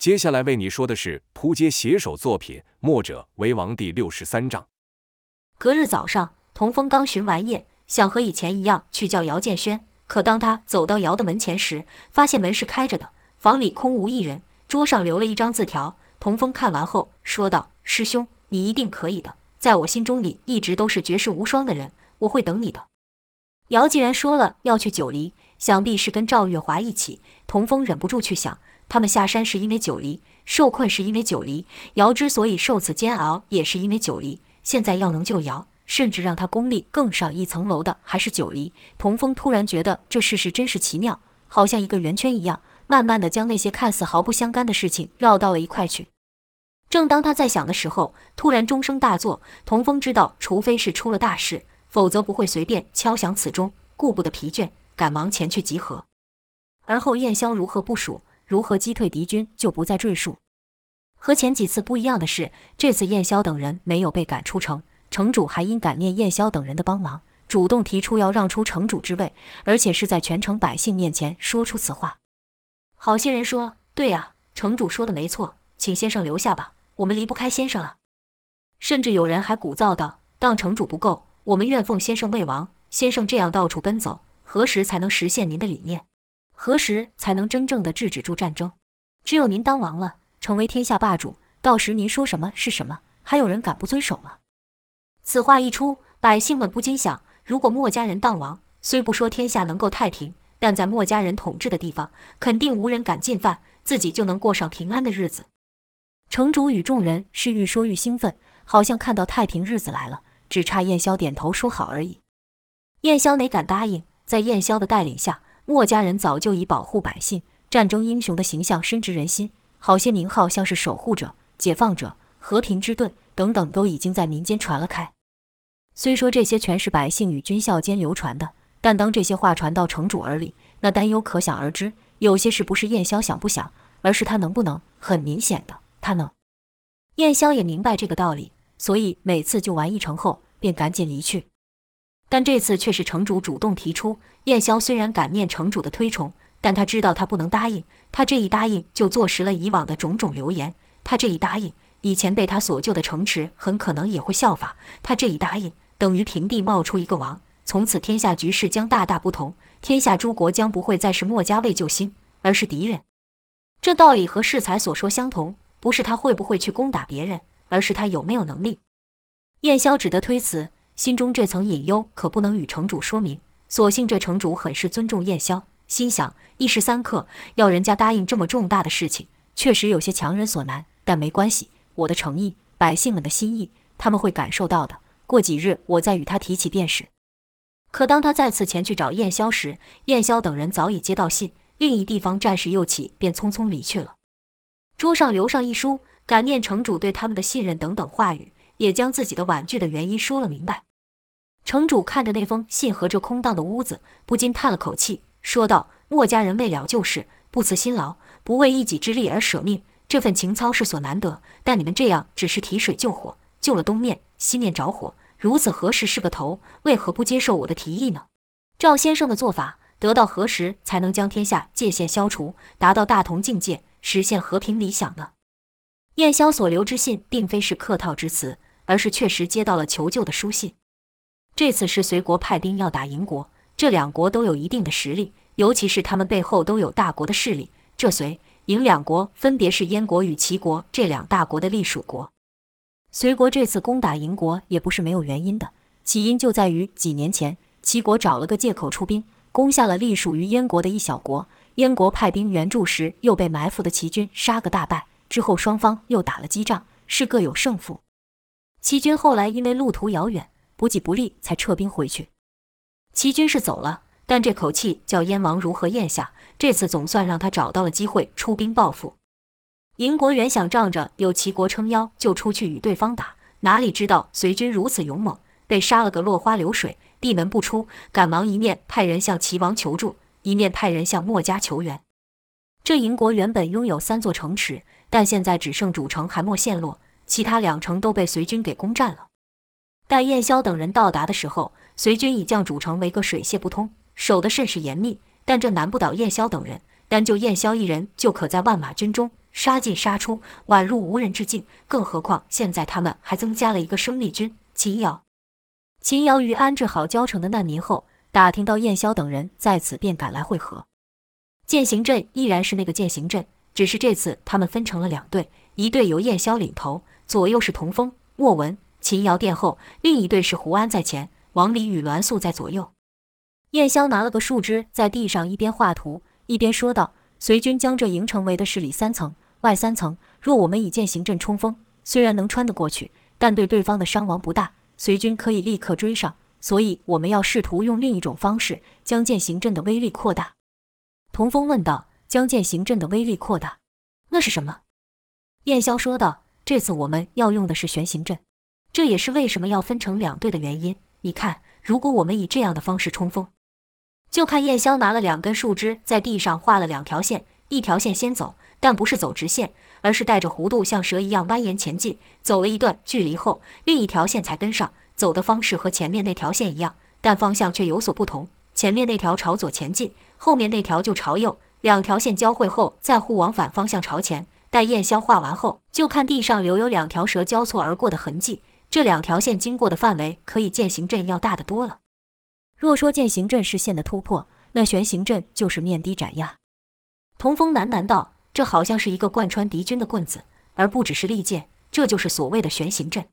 接下来为你说的是扑街写手作品《墨者为王》第六十三章。隔日早上，童风刚巡完夜，想和以前一样去叫姚建轩，可当他走到姚的门前时，发现门是开着的，房里空无一人，桌上留了一张字条。童风看完后说道：“师兄，你一定可以的，在我心中你一直都是绝世无双的人，我会等你的。”姚既然说了要去九黎，想必是跟赵月华一起。童风忍不住去想。他们下山是因为九黎，受困是因为九黎，姚之所以受此煎熬，也是因为九黎。现在要能救姚，甚至让他功力更上一层楼的，还是九黎。童风突然觉得这世事真是奇妙，好像一个圆圈一样，慢慢的将那些看似毫不相干的事情绕到了一块去。正当他在想的时候，突然钟声大作。童风知道，除非是出了大事，否则不会随便敲响此钟。顾不得疲倦，赶忙前去集合。而后燕霄如何部署，如何击退敌军，就不再赘述。和前几次不一样的是，这次燕霄等人没有被赶出城，城主还因感念燕霄等人的帮忙，主动提出要让出城主之位，而且是在全城百姓面前说出此话。好些人说：“对呀，城主说的没错，请先生留下吧，我们离不开先生了。”甚至有人还鼓噪道：“当城主不够，我们愿奉先生为王。先生这样到处奔走，何时才能实现您的理念？”何时才能真正的制止住战争？只有您当王了，成为天下霸主，到时您说什么是什么，还有人敢不遵守吗？此话一出，百姓们不禁想：如果墨家人当王，虽不说天下能够太平，但在墨家人统治的地方，肯定无人敢进犯，自己就能过上平安的日子。城主与众人是愈说愈兴奋，好像看到太平日子来了，只差燕霄点头说好而已。燕霄哪敢答应？在燕霄的带领下。墨家人早就以保护百姓、战争英雄的形象深植人心，好些名号像是守护者、解放者、和平之盾等等，都已经在民间传了开。虽说这些全是百姓与军校间流传的，但当这些话传到城主耳里，那担忧可想而知。有些事不是燕霄想不想，而是他能不能。很明显的，他能。燕霄也明白这个道理，所以每次救完一城后，便赶紧离去。但这次却是城主主动提出。燕霄虽然感念城主的推崇，但他知道他不能答应。他这一答应，就坐实了以往的种种流言。他这一答应，以前被他所救的城池很可能也会效法。他这一答应，等于平地冒出一个王，从此天下局势将大大不同。天下诸国将不会再是墨家为救星，而是敌人。这道理和适才所说相同，不是他会不会去攻打别人，而是他有没有能力。燕霄只得推辞。心中这层隐忧可不能与城主说明，所幸这城主很是尊重燕霄，心想一时三刻要人家答应这么重大的事情，确实有些强人所难。但没关系，我的诚意，百姓们的心意，他们会感受到的。过几日我再与他提起便是。可当他再次前去找燕霄时，燕霄等人早已接到信，另一地方战事又起，便匆匆离去了。桌上留上一书，感念城主对他们的信任等等话语，也将自己的婉拒的原因说了明白。城主看着那封信和这空荡的屋子，不禁叹了口气，说道：“墨家人为了救世，不辞辛劳，不为一己之力而舍命，这份情操是所难得。但你们这样只是提水救火，救了东面，西面着火，如此何时是个头？为何不接受我的提议呢？赵先生的做法，得到何时才能将天下界限消除，达到大同境界，实现和平理想呢？”燕霄所留之信，并非是客套之词，而是确实接到了求救的书信。这次是隋国派兵要打赢国，这两国都有一定的实力，尤其是他们背后都有大国的势力。这隋、营两国分别是燕国与齐国这两大国的隶属国。隋国这次攻打赢国也不是没有原因的，起因就在于几年前齐国找了个借口出兵，攻下了隶属于燕国的一小国。燕国派兵援助时，又被埋伏的齐军杀个大败。之后双方又打了激仗，是各有胜负。齐军后来因为路途遥远，补给不利，才撤兵回去。齐军是走了，但这口气叫燕王如何咽下？这次总算让他找到了机会出兵报复。赢国原想仗着有齐国撑腰，就出去与对方打，哪里知道隋军如此勇猛，被杀了个落花流水，闭门不出。赶忙一面派人向齐王求助，一面派人向墨家求援。这营国原本拥有三座城池，但现在只剩主城还没陷落，其他两城都被隋军给攻占了。待燕霄等人到达的时候，隋军已将主城围个水泄不通，守得甚是严密。但这难不倒燕霄等人，单就燕霄一人就可在万马军中杀进杀出，宛如无人之境。更何况现在他们还增加了一个生力军秦瑶。秦瑶于安置好交城的难民后，打听到燕霄等人在此，便赶来会合。践行阵依然是那个践行阵，只是这次他们分成了两队，一队由燕霄领头，左右是童风、莫文、秦瑶殿后；另一队是胡安在前，王离与栾素在左右。燕霄拿了个树枝在地上一边画图，一边说道：“随军将这营城围的是里三层外三层，若我们以剑行阵冲锋，虽然能穿得过去，但对对方的伤亡不大。”随军可以立刻追上，所以我们要试图用另一种方式将剑行阵的威力扩大。童风问道：“将剑行阵的威力扩大，那是什么？”燕霄说道：“这次我们要用的是悬行阵，这也是为什么要分成两队的原因。你看，如果我们以这样的方式冲锋，就看燕霄拿了两根树枝在地上画了两条线，一条线先走，但不是走直线。”而是带着弧度，像蛇一样蜿蜒前进。走了一段距离后，另一条线才跟上。走的方式和前面那条线一样，但方向却有所不同。前面那条朝左前进，后面那条就朝右。两条线交汇后，再互往反方向朝前。待燕霄画完后，就看地上留有两条蛇交错而过的痕迹。这两条线经过的范围，可以饯行阵要大得多了。若说践行阵是线的突破，那悬行阵就是面的斩压。童风喃喃道。这好像是一个贯穿敌军的棍子，而不只是利剑。这就是所谓的悬行阵。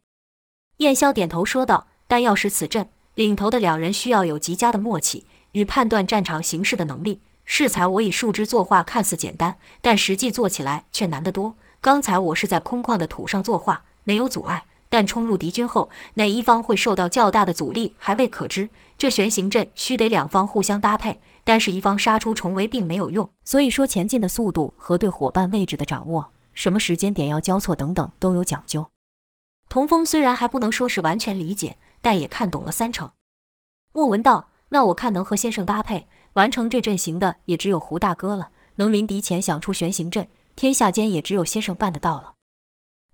燕霄点头说道：“但要使此阵，领头的两人需要有极佳的默契与判断战场形势的能力。适才我以树枝作画，看似简单，但实际做起来却难得多。刚才我是在空旷的土上作画，没有阻碍，但冲入敌军后，哪一方会受到较大的阻力，还未可知。这悬行阵需得两方互相搭配。”但是，一方杀出重围并没有用，所以说前进的速度和对伙伴位置的掌握，什么时间点要交错等等都有讲究。童风虽然还不能说是完全理解，但也看懂了三成。莫文道：“那我看能和先生搭配完成这阵型的，也只有胡大哥了。能临敌前想出悬行阵，天下间也只有先生办得到了。”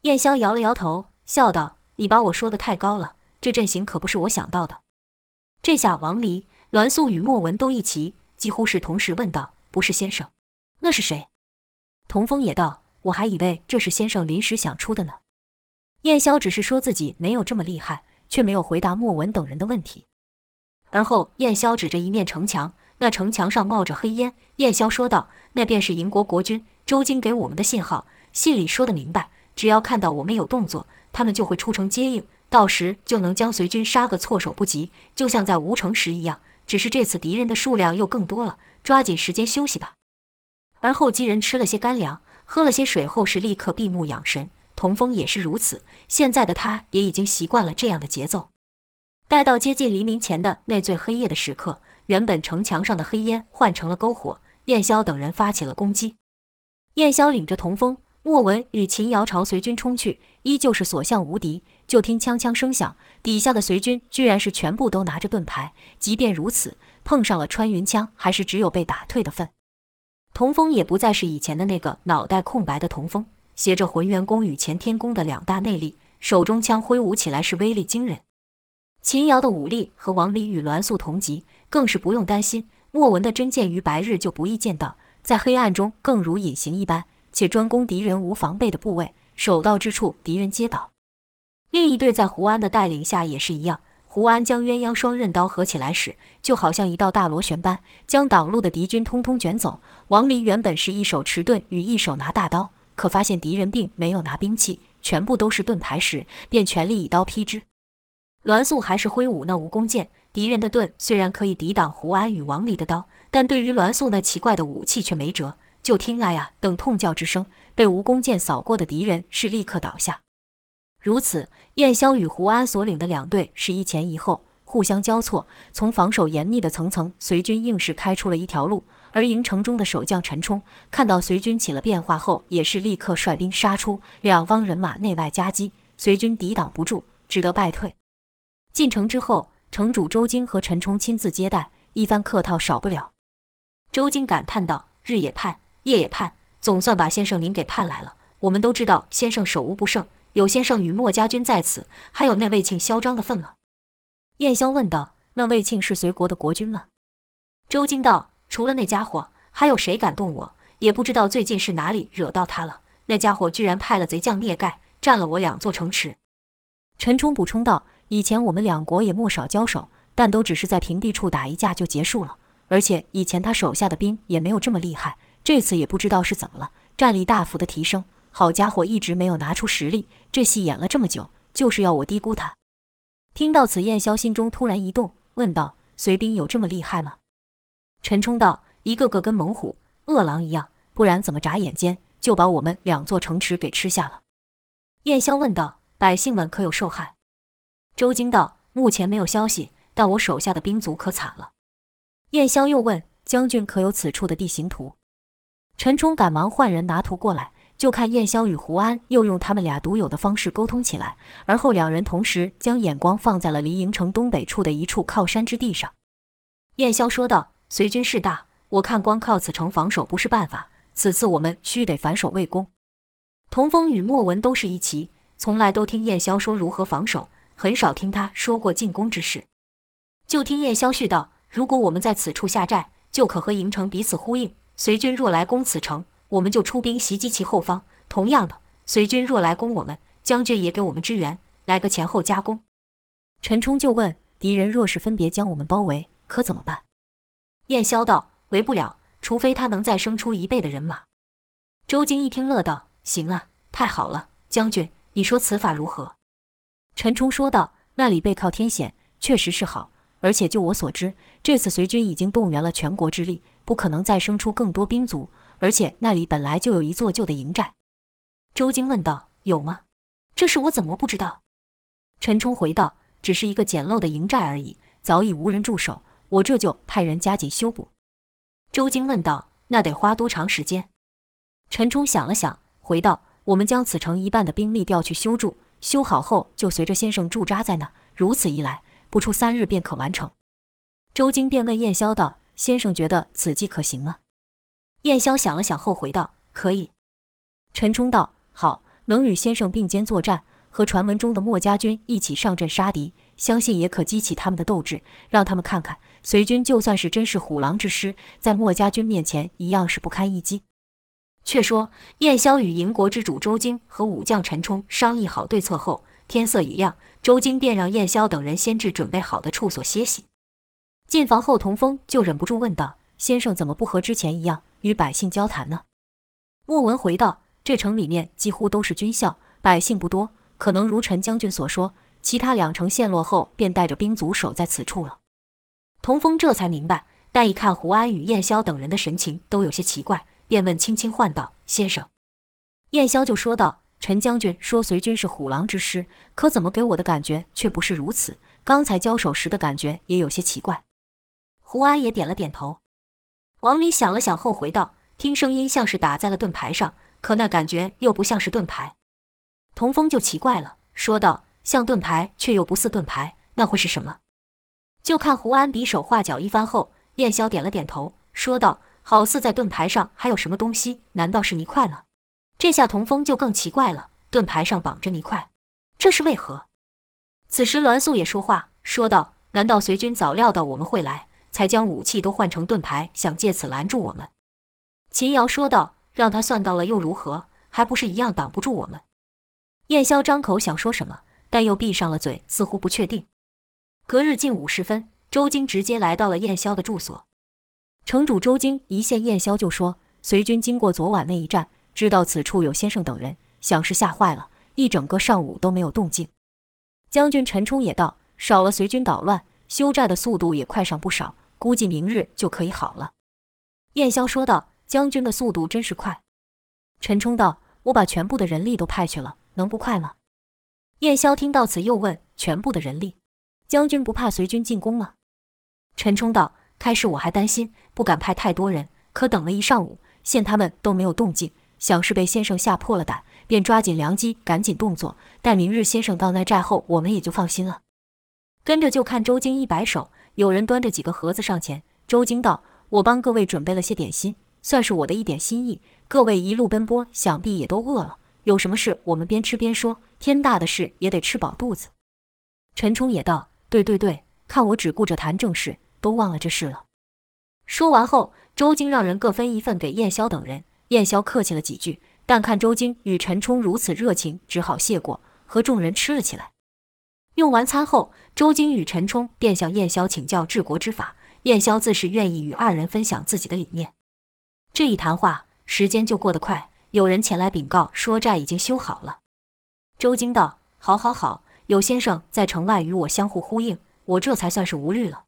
燕霄摇了摇头，笑道：“你把我说得太高了，这阵型可不是我想到的。”这下王离、栾素与莫文都一齐。几乎是同时问道：“不是先生，那是谁？”童风也道：“我还以为这是先生临时想出的呢。”燕霄只是说自己没有这么厉害，却没有回答莫文等人的问题。而后，燕霄指着一面城墙，那城墙上冒着黑烟。燕霄说道：“那便是营国国君周京给我们的信号，信里说得明白，只要看到我们有动作，他们就会出城接应，到时就能将随军杀个措手不及，就像在吴城时一样。”只是这次敌人的数量又更多了，抓紧时间休息吧。而后几人吃了些干粮，喝了些水后，是立刻闭目养神。童风也是如此，现在的他也已经习惯了这样的节奏。待到接近黎明前的那最黑夜的时刻，原本城墙上的黑烟换成了篝火，燕霄等人发起了攻击。燕霄领着童风、莫文与秦瑶朝随军冲去，依旧是所向无敌。就听枪枪声响，底下的随军居然是全部都拿着盾牌。即便如此，碰上了穿云枪，还是只有被打退的份。童风也不再是以前的那个脑袋空白的童风，携着浑元功与干天功的两大内力，手中枪挥舞起来是威力惊人。秦瑶的武力和王离与栾素同级，更是不用担心。莫文的真剑于白日就不易见到，在黑暗中更如隐形一般，且专攻敌人无防备的部位，手到之处敌人皆倒。另一队在胡安的带领下也是一样，胡安将鸳鸯双刃刀合起来时，就好像一道大螺旋般，将挡路的敌军通通卷走。王离原本是一手持盾与一手拿大刀，可发现敌人并没有拿兵器，全部都是盾牌时，便全力以刀劈之。栾素还是挥舞那蜈蚣剑，敌人的盾虽然可以抵挡胡安与王离的刀，但对于栾素那奇怪的武器却没辙。就听哎呀等痛叫之声，被蜈蚣剑扫过的敌人是立刻倒下。如此，燕霄与胡安所领的两队是一前一后，互相交错，从防守严密的层层随军硬是开出了一条路。而营城中的守将陈冲看到随军起了变化后，也是立刻率兵杀出，两方人马内外夹击，随军抵挡不住，只得败退。进城之后，城主周京和陈冲亲自接待，一番客套少不了。周京感叹道：“日也盼，夜也盼，总算把先生您给盼来了。我们都知道先生手无不胜。”有先生与莫家军在此，还有那卫庆嚣张的份了。燕霄问道：“那卫庆是随国的国君吗？”周京道：“除了那家伙，还有谁敢动我？也不知道最近是哪里惹到他了。那家伙居然派了贼将聂盖占了我两座城池。陈冲补充道：“以前我们两国也没少交手，但都只是在平地处打一架就结束了。而且以前他手下的兵也没有这么厉害，这次也不知道是怎么了，战力大幅的提升。好家伙，一直没有拿出实力，这戏演了这么久，就是要我低估他。”听到此，燕霄心中突然一动，问道：“隋兵有这么厉害吗？”陈冲道：“一个个跟猛虎、饿狼一样。”不然怎么眨眼间就把我们两座城池给吃下了？燕霄问道：“百姓们可有受害？”周京道：“目前没有消息，但我手下的兵卒可惨了。”燕霄又问：“将军可有此处的地形图？”陈冲赶忙换人拿图过来，就看燕霄与胡安又用他们俩独有的方式沟通起来，而后两人同时将眼光放在了离营城东北处的一处靠山之地上。燕霄说道：“随军势大，我看光靠此城防守不是办法。”此次我们须得反守为攻。童风与莫文都是一齐，从来都听燕霄说如何防守，很少听他说过进攻之事。就听燕霄絮道：“如果我们在此处下寨，就可和营城彼此呼应。随军若来攻此城，我们就出兵袭击其后方。同样的，随军若来攻我们，将军也给我们支援，来个前后夹攻。”陈冲就问：“敌人若是分别将我们包围，可怎么办？”燕霄道：“围不了。”除非他能再生出一倍的人马。周京一听，乐道：“行啊，太好了，将军，你说此法如何？”陈冲说道：“那里背靠天险，确实是好。而且就我所知，这次随军已经动员了全国之力，不可能再生出更多兵卒。而且那里本来就有一座旧的营寨。”周京问道：“有吗？这事我怎么不知道？”陈冲回道：“只是一个简陋的营寨而已，早已无人驻守，我这就派人加紧修补。”周京问道：“那得花多长时间？”陈冲想了想，回道：“我们将此城一半的兵力调去修筑，修好后就随着先生驻扎在那。如此一来，不出三日便可完成。”周京便问燕霄道：“先生觉得此计可行吗？”燕霄想了想后回道：“可以。”陈冲道：“好，能与先生并肩作战，和传闻中的墨家军一起上阵杀敌，相信也可激起他们的斗志，让他们看看。”隋军就算是真是虎狼之师，在墨家军面前一样是不堪一击。却说燕霄与营国之主周京和武将陈冲商议好对策后，天色已亮，周京便让燕霄等人先至准备好的处所歇息。进房后，童风就忍不住问道：“先生怎么不和之前一样与百姓交谈呢？”莫文回道：“这城里面几乎都是军校，百姓不多，可能如陈将军所说，其他两城陷落后，便带着兵卒守在此处了。”童风这才明白，但一看胡安与燕霄等人的神情都有些奇怪，便问轻轻唤道：“先生。”燕霄就说道：“陈将军说随军是虎狼之师，可怎么给我的感觉却不是如此？刚才交手时的感觉也有些奇怪。”胡安也点了点头。王林想了想后回道：“听声音像是打在了盾牌上，可那感觉又不像是盾牌。”童风就奇怪了，说道：“像盾牌却又不似盾牌，那会是什么？”就看胡安比手画脚一番后，燕霄点了点头，说道：“好似在盾牌上还有什么东西，难道是泥块了？”这下童风就更奇怪了，盾牌上绑着泥块，这是为何？此时栾素也说话，说道：“难道随军早料到我们会来，才将武器都换成盾牌，想借此拦住我们？”秦瑶说道：“让他算到了又如何？还不是一样挡不住我们？”燕霄张口想说什么，但又闭上了嘴，似乎不确定。隔日近午时分，周京直接来到了燕霄的住所。城主周京一见燕霄就说：“随军经过昨晚那一战，知道此处有先生等人，想是吓坏了，一整个上午都没有动静。”将军陈冲也道：“少了随军捣乱，修寨的速度也快上不少，估计明日就可以好了。”燕霄说道：“将军的速度真是快。”陈冲道：“我把全部的人力都派去了，能不快吗？”燕霄听到此，又问：“全部的人力？”将军不怕随军进攻吗？陈冲道：“开始我还担心，不敢派太多人。可等了一上午，见他们都没有动静，想是被先生吓破了胆，便抓紧良机，赶紧动作。待明日先生到那寨后，我们也就放心了。”跟着就看周京一摆手，有人端着几个盒子上前。周京道：“我帮各位准备了些点心，算是我的一点心意。各位一路奔波，想必也都饿了。有什么事，我们边吃边说。天大的事也得吃饱肚子。”陈冲也道。对对对，看我只顾着谈正事，都忘了这事了。说完后，周京让人各分一份给燕霄等人。燕霄客气了几句，但看周京与陈冲如此热情，只好谢过，和众人吃了起来。用完餐后，周京与陈冲便向燕霄请教治国之法，燕霄自是愿意与二人分享自己的理念。这一谈话，时间就过得快。有人前来禀告说寨已经修好了。周京道：“好，好，好，有先生在城外与我相互呼应，我这才算是无虑了。”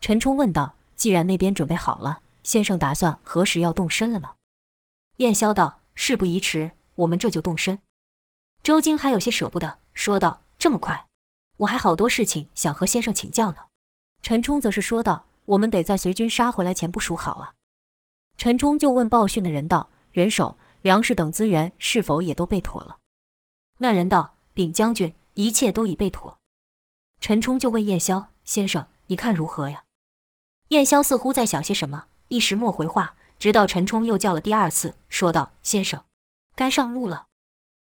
陈冲问道：“既然那边准备好了，先生打算何时要动身了呢？”燕霄道：“事不宜迟，我们这就动身。”周京还有些舍不得，说道：“这么快？我还好多事情想和先生请教呢。”陈冲则是说道：“我们得在随军杀回来前部署好啊。”陈冲就问报讯的人道：“人手。”粮食等资源是否也都备妥了？那人道：“禀将军，一切都已备妥。”陈冲就问燕霄：“先生，你看如何呀？”燕霄似乎在想些什么，一时莫回话。直到陈冲又叫了第二次，说道：“先生，该上路了。”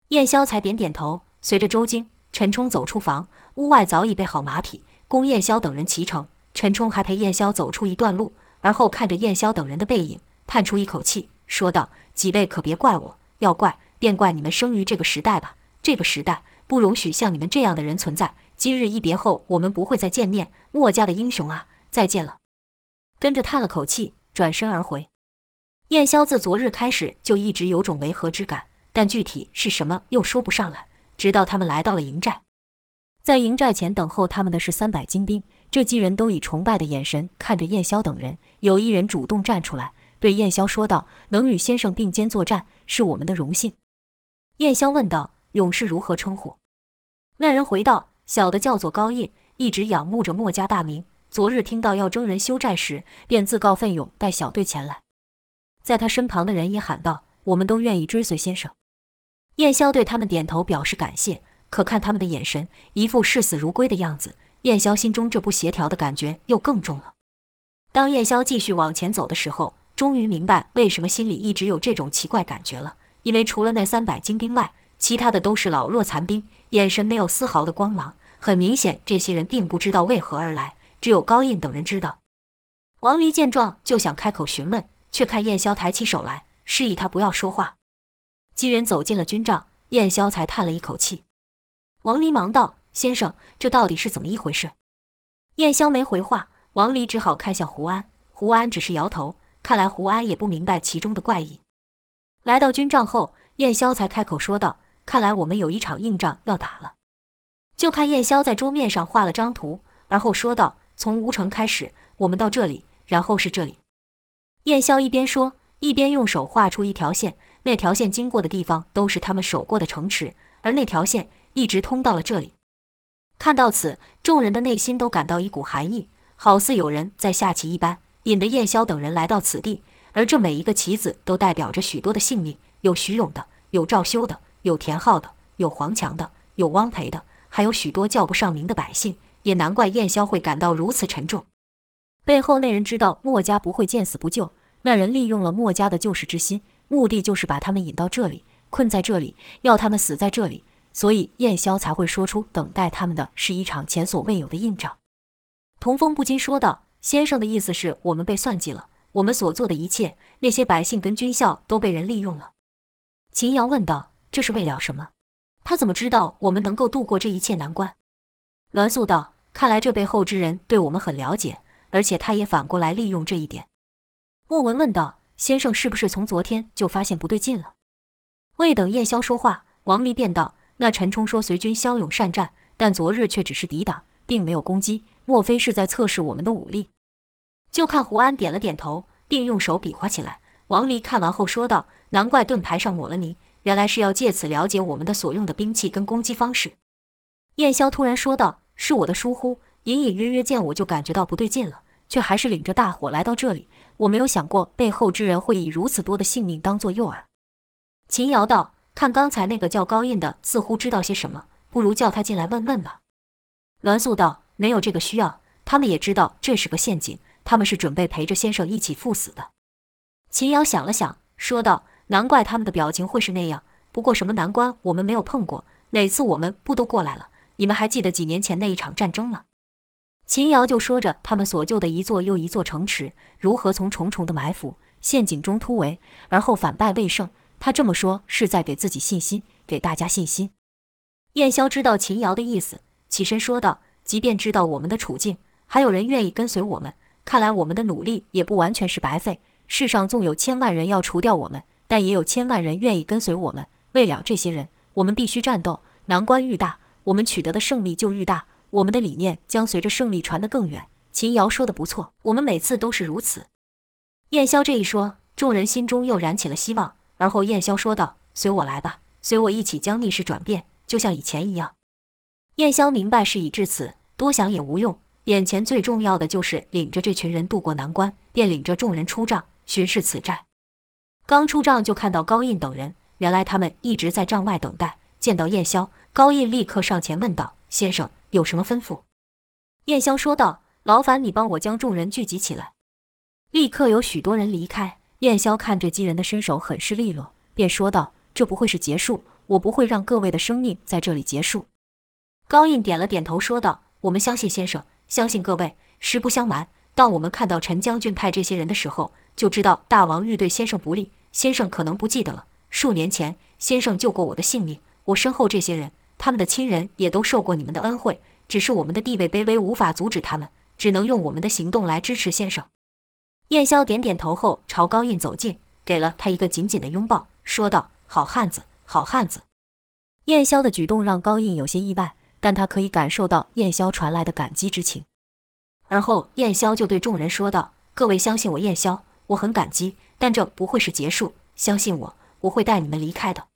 燕霄才点点头，随着周京、陈冲走出房。屋外早已备好马匹，供燕霄等人骑乘。陈冲还陪燕霄走出一段路，而后看着燕霄等人的背影，叹出一口气，说道。几位可别怪我，要怪便怪你们生于这个时代吧。这个时代不容许像你们这样的人存在。今日一别后，我们不会再见面。墨家的英雄啊，再见了。跟着叹了口气，转身而回。燕霄自昨日开始就一直有种违和之感，但具体是什么又说不上来。直到他们来到了营寨，在营寨前等候他们的是三百精兵。这几人都以崇拜的眼神看着燕霄等人，有一人主动站出来。对燕霄说道：“能与先生并肩作战，是我们的荣幸。”燕霄问道：“勇士如何称呼？”那人回道：“小的叫做高印，一直仰慕着墨家大名。昨日听到要征人修寨时，便自告奋勇带小队前来。”在他身旁的人也喊道：“我们都愿意追随先生。”燕霄对他们点头表示感谢，可看他们的眼神，一副视死如归的样子，燕霄心中这不协调的感觉又更重了。当燕霄继续往前走的时候，终于明白为什么心里一直有这种奇怪感觉了，因为除了那三百精兵外，其他的都是老弱残兵，眼神没有丝毫的光芒。很明显，这些人并不知道为何而来，只有高印等人知道。王离见状就想开口询问，却看燕霄抬起手来，示意他不要说话。几人走进了军帐，燕霄才叹了一口气。王离忙道：“先生，这到底是怎么一回事？”燕霄没回话，王离只好看向胡安，胡安只是摇头。看来胡安也不明白其中的怪异。来到军帐后，燕霄才开口说道：“看来我们有一场硬仗要打了。”就看燕霄在桌面上画了张图，而后说道：“从吴城开始，我们到这里，然后是这里。”燕霄一边说，一边用手画出一条线，那条线经过的地方都是他们守过的城池，而那条线一直通到了这里。看到此，众人的内心都感到一股寒意，好似有人在下棋一般。引得燕霄等人来到此地，而这每一个棋子都代表着许多的性命，有徐勇的，有赵修的，有田浩的，有黄强的，有汪培的，还有许多叫不上名的百姓。也难怪燕霄会感到如此沉重。背后那人知道墨家不会见死不救，那人利用了墨家的救世之心，目的就是把他们引到这里，困在这里，要他们死在这里。所以燕霄才会说出等待他们的是一场前所未有的硬仗。童风不禁说道。先生的意思是我们被算计了，我们所做的一切，那些百姓跟军校都被人利用了。秦瑶问道：“这是为了什么？他怎么知道我们能够度过这一切难关？”栾素道：“看来这背后之人对我们很了解，而且他也反过来利用这一点。”莫文问道：“先生是不是从昨天就发现不对劲了？”未等燕霄说话，王离便道：“那陈冲说随军骁勇善战，但昨日却只是抵挡，并没有攻击。”莫非是在测试我们的武力？就看胡安点了点头，并用手比划起来。王离看完后说道：“难怪盾牌上抹了泥，原来是要借此了解我们的所用的兵器跟攻击方式。”燕霄突然说道：“是我的疏忽，隐隐约约见我就感觉到不对劲了，却还是领着大伙来到这里。我没有想过背后之人会以如此多的性命当作诱饵。”秦瑶道：“看刚才那个叫高印的，似乎知道些什么，不如叫他进来问问吧。”栾素道。没有这个需要，他们也知道这是个陷阱，他们是准备陪着先生一起赴死的。秦瑶想了想，说道：“难怪他们的表情会是那样。不过什么难关我们没有碰过，哪次我们不都过来了？你们还记得几年前那一场战争吗？”秦瑶就说着他们所救的一座又一座城池，如何从重重的埋伏陷阱中突围，而后反败为胜，他这么说是在给自己信心，给大家信心。燕霄知道秦瑶的意思，起身说道：“即便知道我们的处境，还有人愿意跟随我们，看来我们的努力也不完全是白费。世上纵有千万人要除掉我们，但也有千万人愿意跟随我们。为了这些人，我们必须战斗。难关愈大，我们取得的胜利就愈大。我们的理念将随着胜利传得更远。”秦瑶说的不错，我们每次都是如此。燕霄这一说，众人心中又燃起了希望。而后燕霄说道：“随我来吧，随我一起将逆势转变，就像以前一样。”燕霄明白事已至此，多想也无用。眼前最重要的就是领着这群人渡过难关，便领着众人出帐巡视此寨。刚出帐就看到高印等人，原来他们一直在帐外等待。见到燕霄，高印立刻上前问道：“先生有什么吩咐？”燕霄说道：“劳烦你帮我将众人聚集起来。”立刻有许多人离开。燕霄看这几人的身手很是利落，便说道：“这不会是结束，我不会让各位的生命在这里结束。”高印点了点头，说道：“我们相信先生，相信各位。实不相瞒，当我们看到陈将军派这些人的时候，就知道大王欲对先生不利。先生可能不记得了，数年前先生救过我的性命，我身后这些人，他们的亲人也都受过你们的恩惠。只是我们的地位卑微，无法阻止他们，只能用我们的行动来支持先生。”燕霄点点头后，朝高印走近，给了他一个紧紧的拥抱，说道：“好汉子，好汉子。”燕霄的举动让高印有些意外，但他可以感受到燕霄传来的感激之情。而后，燕霄就对众人说道：“各位相信我，燕霄，我很感激，但这不会是结束。相信我，我会带你们离开的。”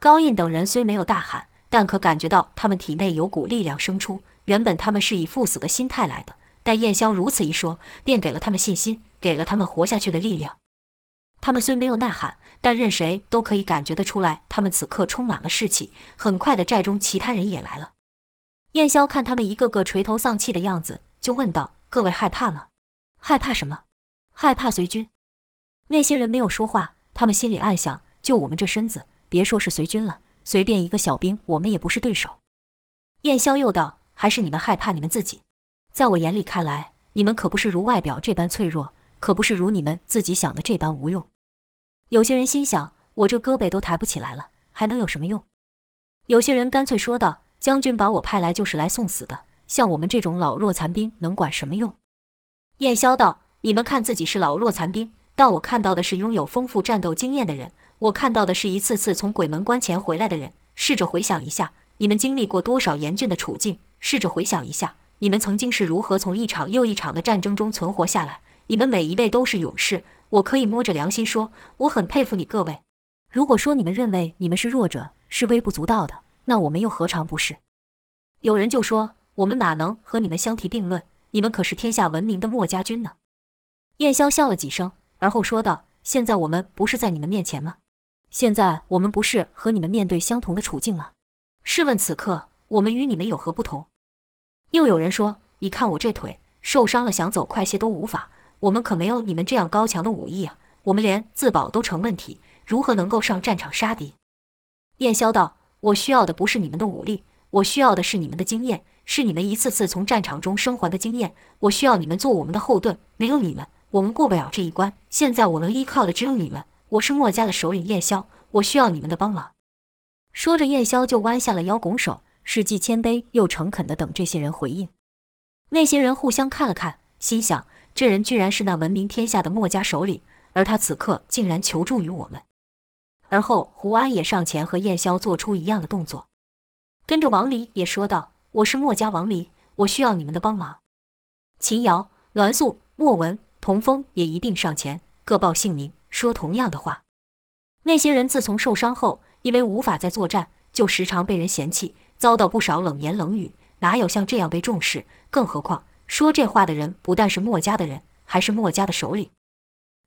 高印等人虽没有大喊，但可感觉到他们体内有股力量生出。原本他们是以赴死的心态来的。但燕霄如此一说，便给了他们信心，给了他们活下去的力量。他们虽没有呐喊，但任谁都可以感觉得出来，他们此刻充满了士气。很快的，寨中其他人也来了。燕霄看他们一个个垂头丧气的样子，就问道：“各位害怕吗？害怕什么？害怕随军？”那些人没有说话，他们心里暗想：就我们这身子，别说是随军了，随便一个小兵，我们也不是对手。燕霄又道：“还是你们害怕你们自己？”在我眼里看来，你们可不是如外表这般脆弱，可不是如你们自己想的这般无用。有些人心想：我这胳膊都抬不起来了，还能有什么用？有些人干脆说道：将军把我派来就是来送死的，像我们这种老弱残兵能管什么用？燕霄道：你们看自己是老弱残兵，但我看到的是拥有丰富战斗经验的人，我看到的是一次次从鬼门关前回来的人。试着回想一下，你们经历过多少严峻的处境？试着回想一下。你们曾经是如何从一场又一场的战争中存活下来？你们每一位都是勇士，我可以摸着良心说，我很佩服你各位。如果说你们认为你们是弱者，是微不足道的，那我们又何尝不是？有人就说，我们哪能和你们相提并论？你们可是天下闻名的墨家军呢。燕霄笑了几声，而后说道：“现在我们不是在你们面前吗？现在我们不是和你们面对相同的处境吗？试问此刻，我们与你们有何不同？”又有人说：“你看我这腿受伤了，想走快些都无法。我们可没有你们这样高强的武艺啊！我们连自保都成问题，如何能够上战场杀敌？”燕霄道：“我需要的不是你们的武力，我需要的是你们的经验，是你们一次次从战场中生还的经验。我需要你们做我们的后盾，没有你们，我们过不了这一关。现在我能依靠的只有你们。我是墨家的首领燕霄，我需要你们的帮忙。”说着，燕霄就弯下了腰，拱手。是既谦卑又诚恳地等这些人回应。那些人互相看了看，心想：这人居然是那闻名天下的墨家首领，而他此刻竟然求助于我们。而后胡安也上前和燕霄做出一样的动作，跟着王离也说道：“我是墨家王离，我需要你们的帮忙。”秦瑶、栾素、莫文、童风也一并上前，各报姓名，说同样的话。那些人自从受伤后，因为无法再作战，就时常被人嫌弃。遭到不少冷言冷语，哪有像这样被重视？更何况说这话的人不但是墨家的人，还是墨家的首领。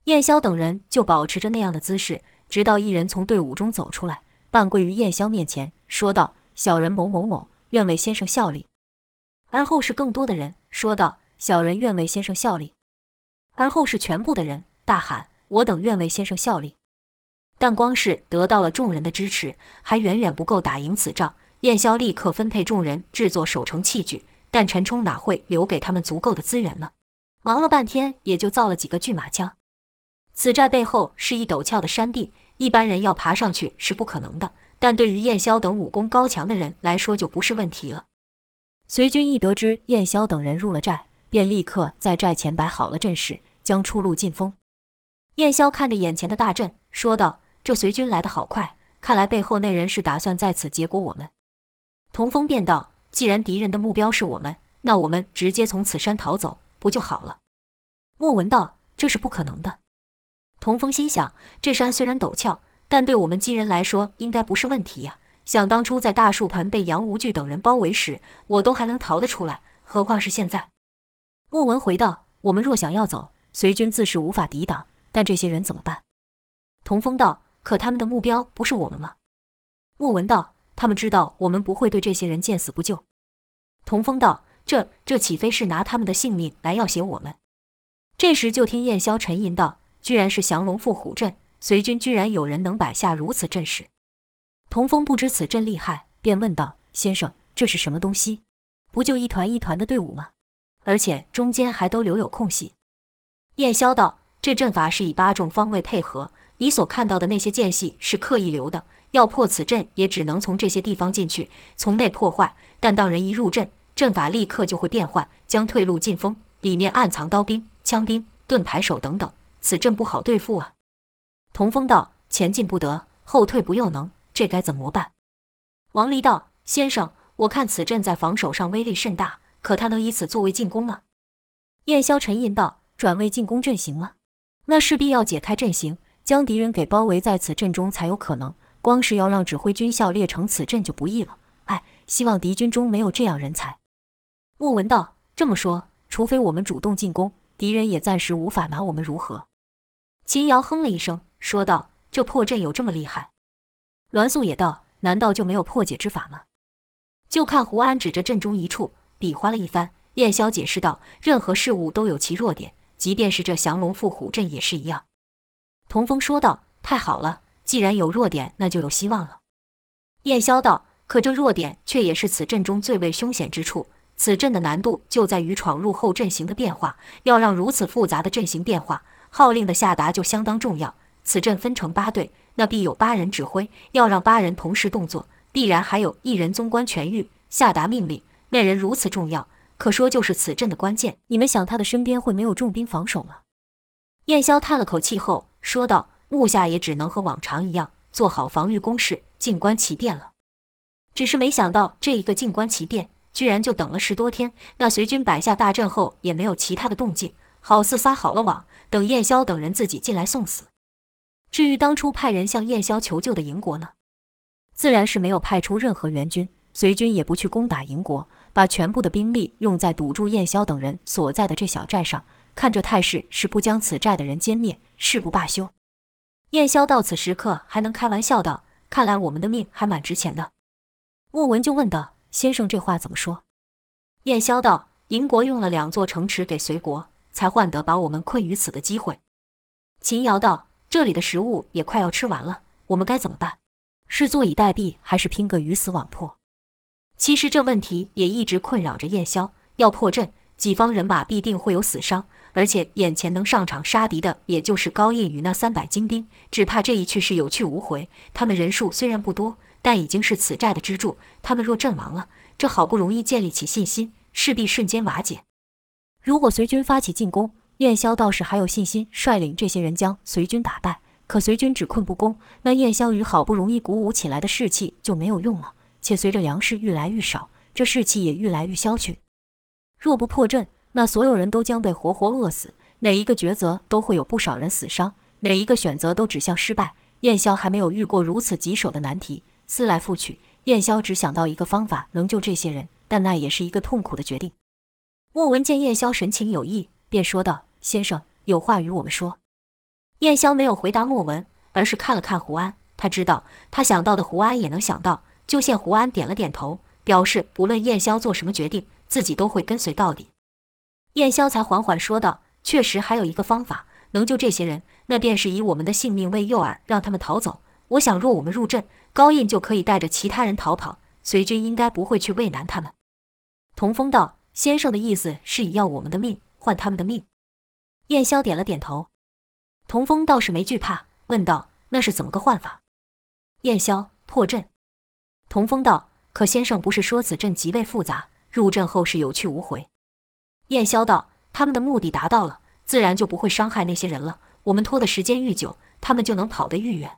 燕霄等人就保持着那样的姿势，直到一人从队伍中走出来，半跪于燕霄面前，说道：“小人某某某，愿为先生效力。”而后是更多的人说道：“小人愿为先生效力。”而后是全部的人大喊：“我等愿为先生效力。”但光是得到了众人的支持，还远远不够打赢此仗。燕霄立刻分配众人制作守城器具，但陈冲哪会留给他们足够的资源呢？忙了半天，也就造了几个巨马枪。此寨背后是一陡峭的山地，一般人要爬上去是不可能的，但对于燕霄等武功高强的人来说就不是问题了。随军一得知燕霄等人入了寨，便立刻在寨前摆好了阵势，将出路尽封。燕霄看着眼前的大阵，说道：“这随军来得好快，看来背后那人是打算在此结果我们。”童风便道：“既然敌人的目标是我们，那我们直接从此山逃走不就好了？”莫文道：“这是不可能的。”童风心想：这山虽然陡峭，但对我们金人来说应该不是问题呀。想当初在大树盆被杨无惧等人包围时，我都还能逃得出来，何况是现在？莫文回道：“我们若想要走，随军自是无法抵挡。但这些人怎么办？”童风道：“可他们的目标不是我们吗？”莫文道：“他们知道我们不会对这些人见死不救。”童风道：“这这岂非是拿他们的性命来要挟我们？”这时就听燕霄沉吟道。居然是降龙伏虎阵，随军居然有人能摆下如此阵势。童风不知此阵厉害，便问道：“先生，这是什么东西？不就一团一团的队伍吗？而且中间还都留有空隙。”燕霄道：“这阵法是以八种方位配合，你所看到的那些间隙是刻意留的。要破此阵，也只能从这些地方进去，从内破坏。但当人一入阵，阵法立刻就会变换，将退路进封，里面暗藏刀兵、枪兵、盾牌手等等。”此阵不好对付啊！童风道：“前进不得，后退不又能，这该怎么办？”王离道：“先生，我看此阵在防守上威力甚大，可他能以此作为进攻吗？”燕霄沉吟道：“转为进攻阵型吗？那势必要解开阵型，将敌人给包围在此阵中才有可能。光是要让指挥军校列成此阵就不易了。哎，希望敌军中没有这样人才。”莫文道：“这么说，除非我们主动进攻，敌人也暂时无法拿我们如何？”秦瑶哼了一声，说道：“这破阵有这么厉害？”栾素也道：“难道就没有破解之法吗？”就看胡安指着阵中一处，比划了一番。燕霄解释道：“任何事物都有其弱点，即便是这降龙伏虎阵也是一样。”童风说道：“太好了，既然有弱点，那就有希望了。”燕霄道：“可这弱点却也是此阵中最为凶险之处。此阵的难度就在于闯入后阵型的变化，要让如此复杂的阵型变化。”号令的下达就相当重要。此阵分成八队，那必有八人指挥。要让八人同时动作，必然还有一人总管权諭下达命令。那人如此重要，可说就是此阵的关键。你们想他的身边会没有重兵防守吗？燕霄叹了口气后说道：“目下也只能和往常一样，做好防御工事，静观其变了。只是没想到这一个静观其变，居然就等了十多天。那随军摆下大阵后，也没有其他的动静。”好似撒好了网，等燕霄等人自己进来送死。至于当初派人向燕霄求救的营国呢，自然是没有派出任何援军，随军也不去攻打营国，把全部的兵力用在堵住燕霄等人所在的这小寨上。看这态势，是不将此寨的人歼灭，誓不罢休。燕霄到此时刻还能开玩笑道：“看来我们的命还蛮值钱的。”莫文就问道：“先生这话怎么说？”燕霄道：“营国用了两座城池给随国。”才换得把我们困于此的机会。秦瑶道：“这里的食物也快要吃完了，我们该怎么办？是坐以待毙，还是拼个鱼死网破？”其实这问题也一直困扰着燕霄。要破阵，己方人马必定会有死伤，而且眼前能上场杀敌的，也就是高印与那三百精兵，只怕这一去是有去无回。他们人数虽然不多，但已经是此寨的支柱。他们若阵亡了，这好不容易建立起信心，势必瞬间瓦解。如果随军发起进攻，燕霄倒是还有信心率领这些人将随军打败。可随军只困不攻，那燕霄与好不容易鼓舞起来的士气就没有用了。且随着粮食愈来愈少，这士气也愈来愈消去。若不破阵，那所有人都将被活活饿死。哪一个抉择都会有不少人死伤，哪一个选择都指向失败。燕霄还没有遇过如此棘手的难题，思来复去，燕霄只想到一个方法能救这些人，但那也是一个痛苦的决定。莫文见燕霄神情有异，便说道：“先生有话与我们说。”燕霄没有回答莫文，而是看了看胡安。他知道他想到的胡安也能想到，就见胡安点了点头，表示不论燕霄做什么决定，自己都会跟随到底。燕霄才缓缓说道：“确实还有一个方法能救这些人，那便是以我们的性命为诱饵，让他们逃走。我想，若我们入阵，高印就可以带着其他人逃跑，随军应该不会去为难他们。”童风道。先生的意思是以要我们的命换他们的命。燕霄点了点头。童风倒是没惧怕，问道：“那是怎么个换法？燕霄破阵。童风道：“可先生不是说此阵极为复杂，入阵后是有去无回。”燕霄道：“他们的目的达到了，自然就不会伤害那些人了。我们拖的时间愈久，他们就能跑得愈远。”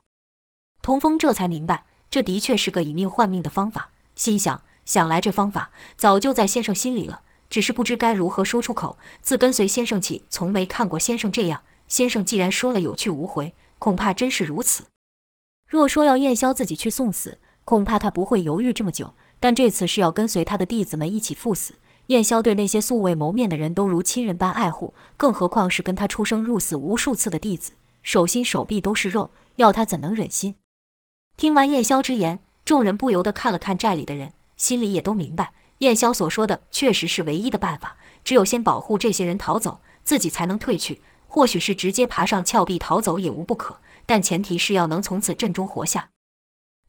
童风这才明白，这的确是个以命换命的方法，心想：想来这方法早就在先生心里了，只是不知该如何说出口。自跟随先生起，从没看过先生这样。先生既然说了有去无回，恐怕真是如此。若说要燕霄自己去送死，恐怕他不会犹豫这么久。但这次是要跟随他的弟子们一起赴死。燕霄对那些素未谋面的人都如亲人般爱护，更何况是跟他出生入死无数次的弟子，手心手臂都是肉，要他怎能忍心？听完燕霄之言，众人不由得看了看寨里的人，心里也都明白，燕霄所说的确实是唯一的办法。只有先保护这些人逃走，自己才能退去。或许是直接爬上峭壁逃走也无不可，但前提是要能从此阵中活下。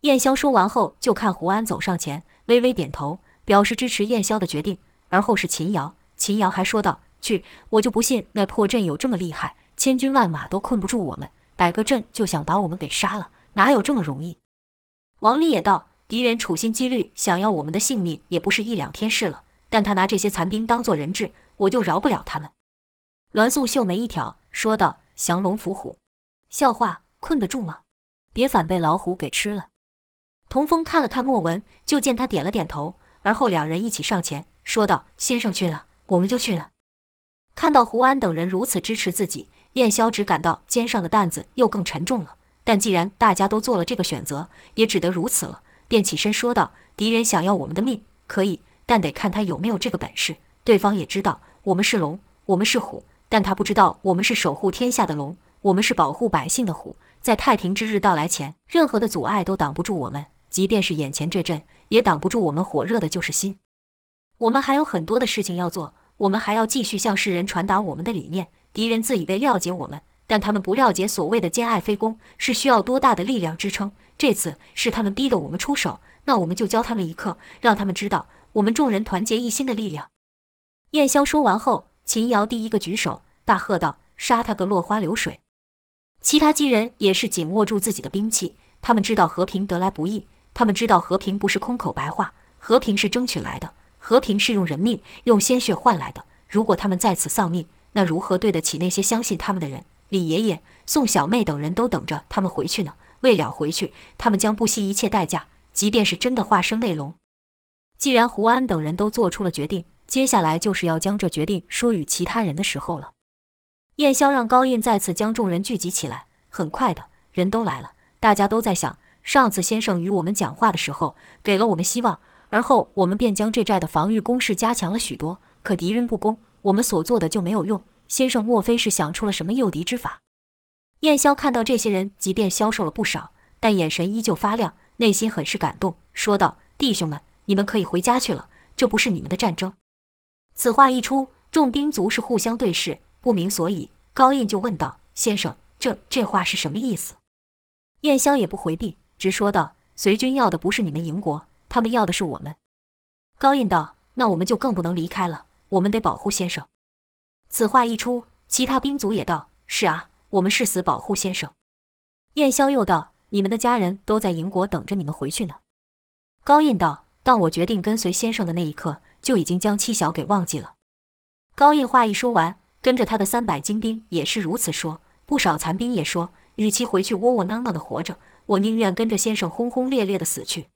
燕霄说完后，就看胡安走上前，微微点头，表示支持燕霄的决定。而后是秦瑶，秦瑶还说道：“去，我就不信那破阵有这么厉害，千军万马都困不住我们，摆个阵就想把我们给杀了，哪有这么容易？”王丽也道：“敌人处心积虑想要我们的性命，也不是一两天事了。但他拿这些残兵当做人质，我就饶不了他们。”栾素秀眉一挑，说道：“降龙伏虎，笑话，困得住吗？别反被老虎给吃了。”童风看了看莫文，就见他点了点头，而后两人一起上前，说道：“先生去了，我们就去了。”看到胡安等人如此支持自己，燕霄只感到肩上的担子又更沉重了。但既然大家都做了这个选择，也只得如此了，便起身说道：“敌人想要我们的命，可以，但得看他有没有这个本事。对方也知道我们是龙，我们是虎，但他不知道我们是守护天下的龙，我们是保护百姓的虎。在太平之日到来前，任何的阻碍都挡不住我们。”即便是眼前这阵，也挡不住我们火热的就是心。我们还有很多的事情要做，我们还要继续向世人传达我们的理念。敌人自以为了解我们，但他们不了解所谓的兼爱非攻是需要多大的力量支撑。这次是他们逼得我们出手，那我们就教他们一课，让他们知道我们众人团结一心的力量。燕霄说完后，秦瑶第一个举手，大喝道：“杀他个落花流水！”其他几人也是紧握住自己的兵器，他们知道和平得来不易。他们知道和平不是空口白话，和平是争取来的，和平是用人命、用鲜血换来的。如果他们在此丧命，那如何对得起那些相信他们的人？李爷爷、宋小妹等人都等着他们回去呢。为了回去，他们将不惜一切代价，即便是真的化身为龙。既然胡安等人都做出了决定，接下来就是要将这决定说与其他人的时候了。燕霄让高印再次将众人聚集起来，很快的人都来了，大家都在想。上次先生与我们讲话的时候，给了我们希望，而后我们便将这寨的防御工事加强了许多。可敌人不攻，我们所做的就没有用。先生莫非是想出了什么诱敌之法？燕霄看到这些人，即便消瘦了不少，但眼神依旧发亮，内心很是感动，说道：“弟兄们，你们可以回家去了，这不是你们的战争。”此话一出，众兵卒是互相对视，不明所以。高印就问道：“先生，这这话是什么意思？”燕霄也不回避。直说道：“随军要的不是你们营国，他们要的是我们。”高印道：“那我们就更不能离开了，我们得保护先生。”此话一出，其他兵卒也道：“是啊，我们誓死保护先生。”燕霄又道：“你们的家人都在营国等着你们回去呢。”高印道：“当我决定跟随先生的那一刻，就已经将妻小给忘记了。”高印话一说完，跟着他的三百精兵也是如此说，不少残兵也说：“与其回去窝窝囊囊的活着。”我宁愿跟着先生轰轰烈烈的死去。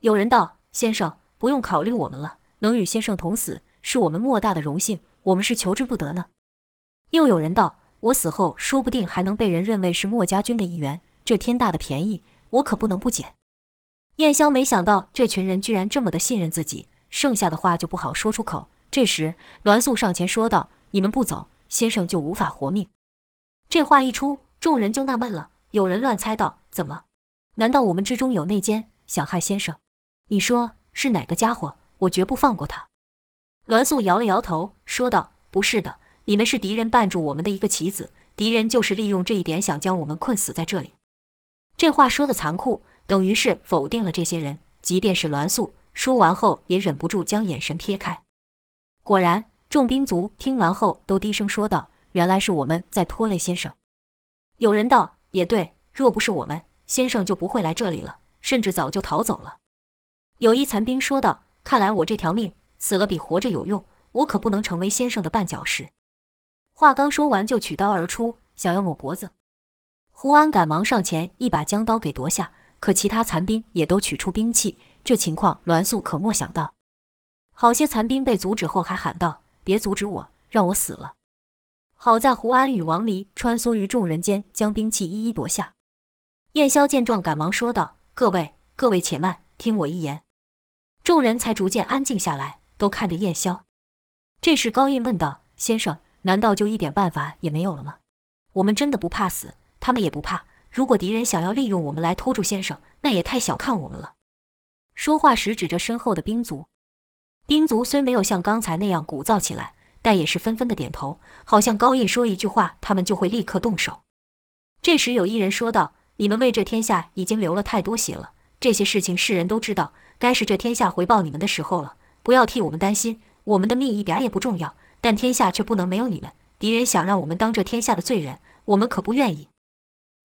有人道：“先生不用考虑我们了，能与先生同死是我们莫大的荣幸，我们是求之不得呢。”又有人道：“我死后说不定还能被人认为是莫家军的一员，这天大的便宜，我可不能不捡。”燕霄没想到这群人居然这么的信任自己，剩下的话就不好说出口。这时栾素上前说道：“你们不走，先生就无法活命。”这话一出，众人就纳闷了。有人乱猜道：“怎么？难道我们之中有内奸，想害先生？你说是哪个家伙？我绝不放过他。”栾素摇了摇头，说道：“不是的，你们是敌人绊住我们的一个棋子，敌人就是利用这一点，想将我们困死在这里。”这话说的残酷，等于是否定了这些人。即便是栾素说完后，也忍不住将眼神撇开。果然，众兵卒听完后都低声说道：“原来是我们在拖累先生。”有人道。也对，若不是我们，先生就不会来这里了，甚至早就逃走了。”有一残兵说道：“看来我这条命死了比活着有用，我可不能成为先生的绊脚石。”话刚说完，就取刀而出，想要抹脖子。胡安赶忙上前，一把将刀给夺下，可其他残兵也都取出兵器。这情况，栾素可没想到。好些残兵被阻止后，还喊道：“别阻止我，让我死了！”好在胡安与王离穿梭于众人间，将兵器一一夺下。燕霄见状，赶忙说道：“各位，各位且慢，听我一言。”众人才逐渐安静下来，都看着燕霄。这时高印问道：“先生，难道就一点办法也没有了吗？我们真的不怕死，他们也不怕。如果敌人想要利用我们来拖住先生，那也太小看我们了。”说话时指着身后的兵卒。兵卒虽没有像刚才那样鼓噪起来，但也是纷纷的点头，好像高印说一句话，他们就会立刻动手。这时有一人说道：“你们为这天下已经流了太多血了，这些事情世人都知道，该是这天下回报你们的时候了。不要替我们担心，我们的命一点也不重要，但天下却不能没有你们。敌人想让我们当这天下的罪人，我们可不愿意。”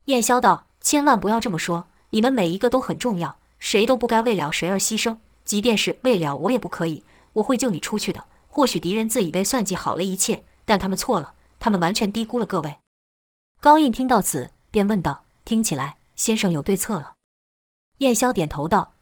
燕霄道：“千万不要这么说，你们每一个都很重要，谁都不该为了谁而牺牲，即便是为了我也不可以。”我会救你出去的。或许敌人自以为算计好了一切，但他们错了，他们完全低估了各位。高印听到此，便问道：“听起来先生有对策了？”燕霄点头道：“，